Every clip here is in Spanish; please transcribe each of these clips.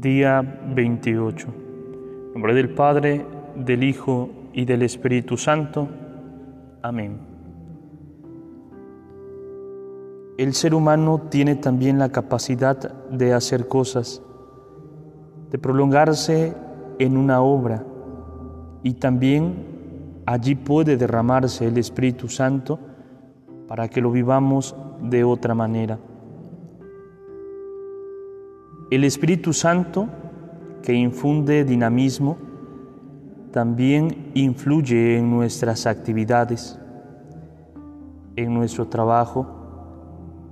Día 28. En nombre del Padre, del Hijo y del Espíritu Santo. Amén. El ser humano tiene también la capacidad de hacer cosas, de prolongarse en una obra y también allí puede derramarse el Espíritu Santo para que lo vivamos de otra manera. El Espíritu Santo, que infunde dinamismo, también influye en nuestras actividades, en nuestro trabajo,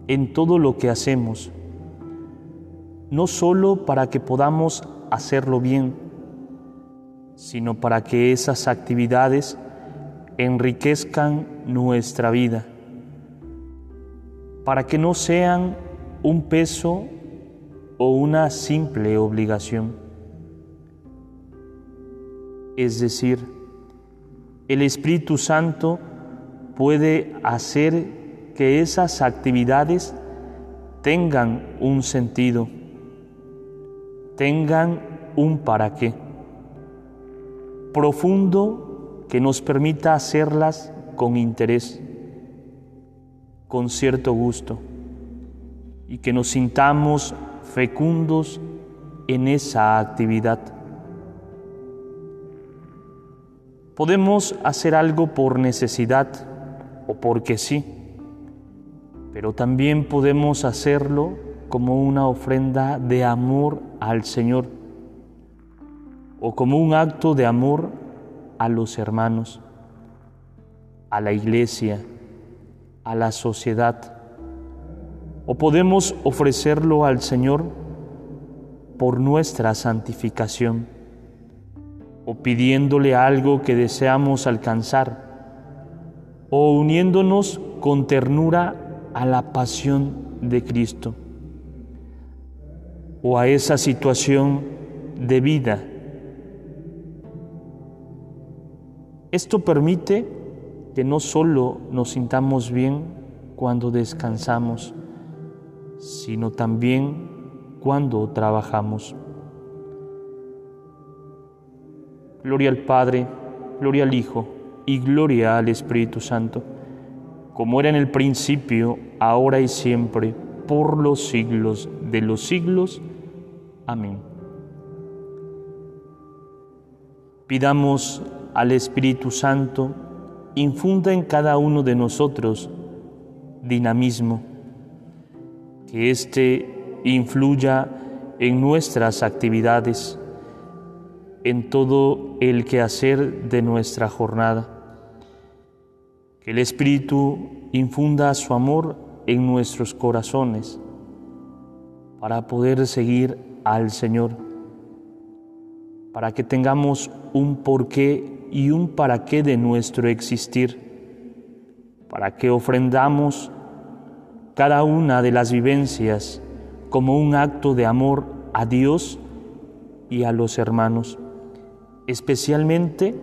en todo lo que hacemos, no solo para que podamos hacerlo bien, sino para que esas actividades enriquezcan nuestra vida, para que no sean un peso o una simple obligación. Es decir, el Espíritu Santo puede hacer que esas actividades tengan un sentido, tengan un para qué profundo que nos permita hacerlas con interés, con cierto gusto, y que nos sintamos fecundos en esa actividad. Podemos hacer algo por necesidad o porque sí, pero también podemos hacerlo como una ofrenda de amor al Señor o como un acto de amor a los hermanos, a la iglesia, a la sociedad o podemos ofrecerlo al Señor por nuestra santificación o pidiéndole algo que deseamos alcanzar o uniéndonos con ternura a la pasión de Cristo o a esa situación de vida. Esto permite que no solo nos sintamos bien cuando descansamos, sino también cuando trabajamos. Gloria al Padre, gloria al Hijo y gloria al Espíritu Santo, como era en el principio, ahora y siempre, por los siglos de los siglos. Amén. Pidamos al Espíritu Santo, infunda en cada uno de nosotros dinamismo que éste influya en nuestras actividades, en todo el quehacer de nuestra jornada. Que el Espíritu infunda su amor en nuestros corazones para poder seguir al Señor, para que tengamos un porqué y un para qué de nuestro existir, para que ofrendamos cada una de las vivencias como un acto de amor a Dios y a los hermanos, especialmente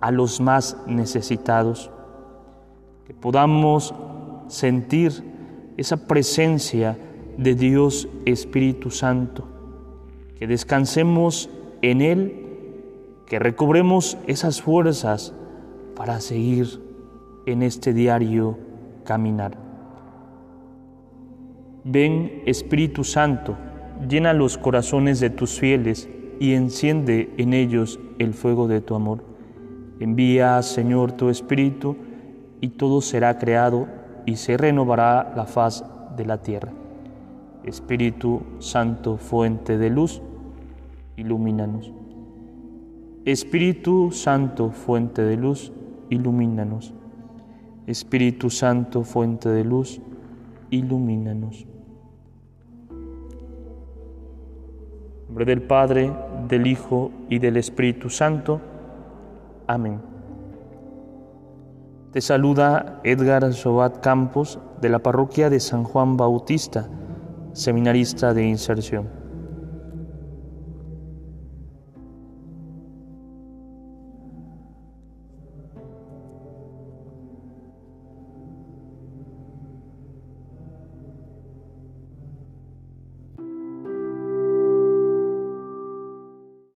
a los más necesitados, que podamos sentir esa presencia de Dios Espíritu Santo, que descansemos en Él, que recobremos esas fuerzas para seguir en este diario caminar. Ven Espíritu Santo, llena los corazones de tus fieles y enciende en ellos el fuego de tu amor. Envía, Señor, tu Espíritu y todo será creado y se renovará la faz de la tierra. Espíritu Santo, fuente de luz, ilumínanos. Espíritu Santo, fuente de luz, ilumínanos. Espíritu Santo, fuente de luz, ilumínanos. Nombre del Padre, del Hijo y del Espíritu Santo. Amén. Te saluda Edgar Sobat Campos de la parroquia de San Juan Bautista, seminarista de inserción.